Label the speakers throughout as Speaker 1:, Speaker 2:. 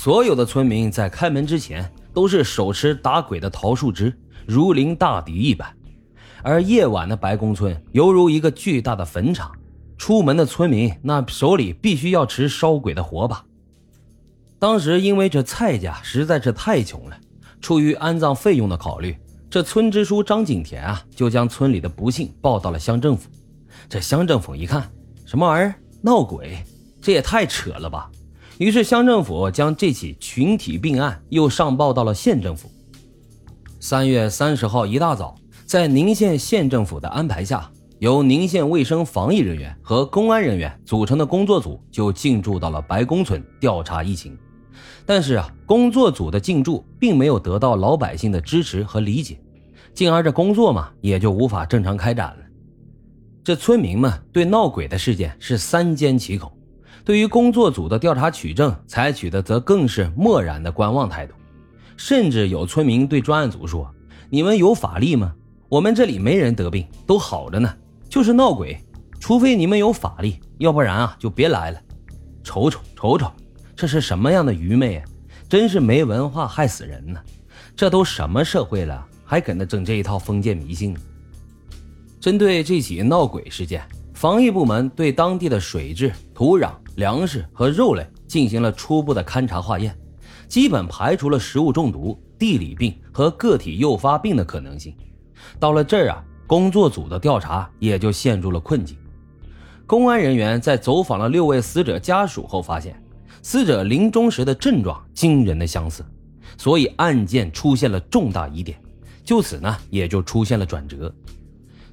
Speaker 1: 所有的村民在开门之前都是手持打鬼的桃树枝，如临大敌一般。而夜晚的白宫村犹如一个巨大的坟场，出门的村民那手里必须要持烧鬼的火把。当时因为这蔡家实在是太穷了，出于安葬费用的考虑，这村支书张景田啊就将村里的不幸报到了乡政府。这乡政府一看，什么玩意儿闹鬼，这也太扯了吧！于是乡政府将这起群体病案又上报到了县政府。三月三十号一大早，在宁县县政府的安排下，由宁县卫生防疫人员和公安人员组成的工作组就进驻到了白宫村调查疫情。但是啊，工作组的进驻并没有得到老百姓的支持和理解，进而这工作嘛也就无法正常开展了。这村民们对闹鬼的事件是三缄其口。对于工作组的调查取证，采取的则更是漠然的观望态度，甚至有村民对专案组说：“你们有法力吗？我们这里没人得病，都好着呢，就是闹鬼。除非你们有法力，要不然啊就别来了。瞅瞅瞅瞅，这是什么样的愚昧啊！真是没文化害死人呢！这都什么社会了，还搁那整这一套封建迷信？”针对这起闹鬼事件，防疫部门对当地的水质、土壤。粮食和肉类进行了初步的勘查化验，基本排除了食物中毒、地理病和个体诱发病的可能性。到了这儿啊，工作组的调查也就陷入了困境。公安人员在走访了六位死者家属后，发现死者临终时的症状惊人的相似，所以案件出现了重大疑点。就此呢，也就出现了转折。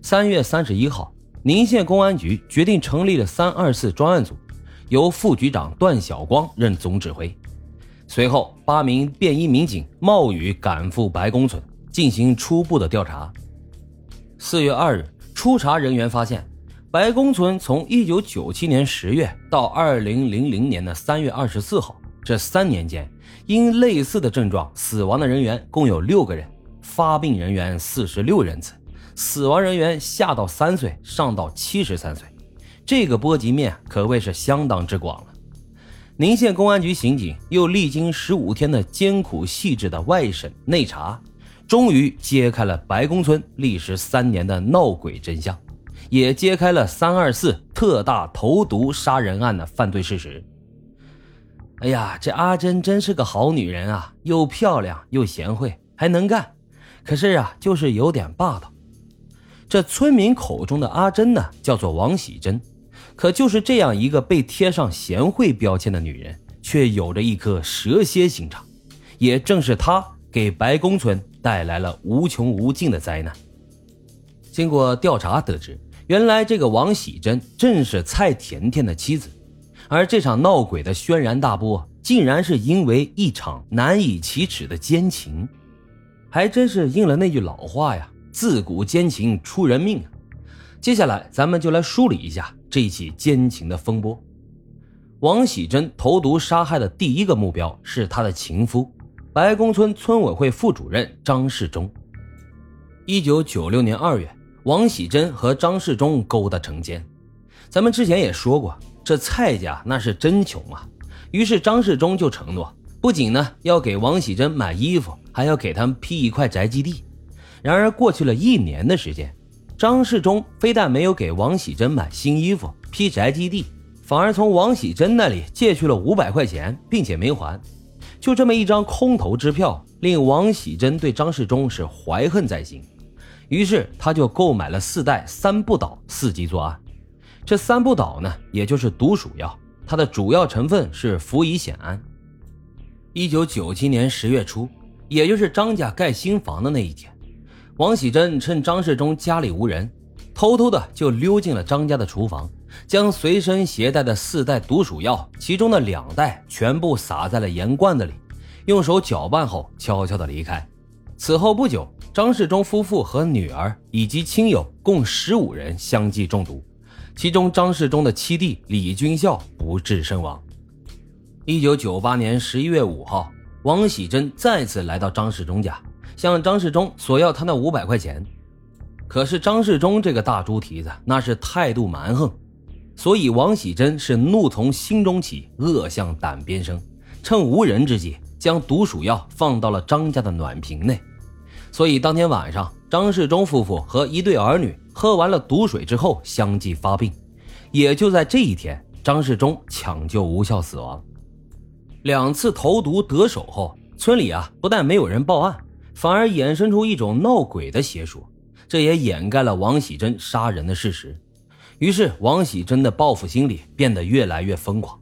Speaker 1: 三月三十一号，宁县公安局决定成立了三二四专案组。由副局长段晓光任总指挥，随后八名便衣民警冒雨赶赴白宫村进行初步的调查。四月二日，初查人员发现，白宫村从一九九七年十月到二零零零年的三月二十四号这三年间，因类似的症状死亡的人员共有六个人，发病人员四十六人次，死亡人员下到三岁，上到七十三岁。这个波及面可谓是相当之广了。宁县公安局刑警又历经十五天的艰苦细致的外审内查，终于揭开了白宫村历时三年的闹鬼真相，也揭开了三二四特大投毒杀人案的犯罪事实。哎呀，这阿珍真是个好女人啊，又漂亮又贤惠，还能干。可是啊，就是有点霸道。这村民口中的阿珍呢，叫做王喜珍。可就是这样一个被贴上贤惠标签的女人，却有着一颗蛇蝎心肠。也正是她给白宫村带来了无穷无尽的灾难。经过调查得知，原来这个王喜珍正是蔡甜甜的妻子，而这场闹鬼的轩然大波，竟然是因为一场难以启齿的奸情，还真是应了那句老话呀：“自古奸情出人命啊。”接下来，咱们就来梳理一下这起奸情的风波。王喜珍投毒杀害的第一个目标是她的情夫，白宫村村委会副主任张世忠。一九九六年二月，王喜珍和张世忠勾搭成奸。咱们之前也说过，这蔡家那是真穷啊。于是张世忠就承诺，不仅呢要给王喜珍买衣服，还要给他们批一块宅基地。然而过去了一年的时间。张世忠非但没有给王喜珍买新衣服、批宅基地，反而从王喜珍那里借去了五百块钱，并且没还。就这么一张空头支票，令王喜珍对张世忠是怀恨在心。于是他就购买了四袋三不倒，伺机作案。这三不倒呢，也就是毒鼠药，它的主要成分是氟乙酰胺。一九九七年十月初，也就是张家盖新房的那一天。王喜珍趁张世忠家里无人，偷偷的就溜进了张家的厨房，将随身携带的四袋毒鼠药，其中的两袋全部撒在了盐罐子里，用手搅拌后，悄悄的离开。此后不久，张世忠夫妇和女儿以及亲友共十五人相继中毒，其中张世忠的七弟李军孝不治身亡。一九九八年十一月五号，王喜珍再次来到张世忠家。向张世忠索要他那五百块钱，可是张世忠这个大猪蹄子那是态度蛮横，所以王喜珍是怒从心中起，恶向胆边生，趁无人之际，将毒鼠药放到了张家的暖瓶内。所以当天晚上，张世忠夫妇和一对儿女喝完了毒水之后，相继发病。也就在这一天，张世忠抢救无效死亡。两次投毒得手后，村里啊不但没有人报案，反而衍生出一种闹鬼的邪说，这也掩盖了王喜珍杀人的事实。于是，王喜珍的报复心理变得越来越疯狂。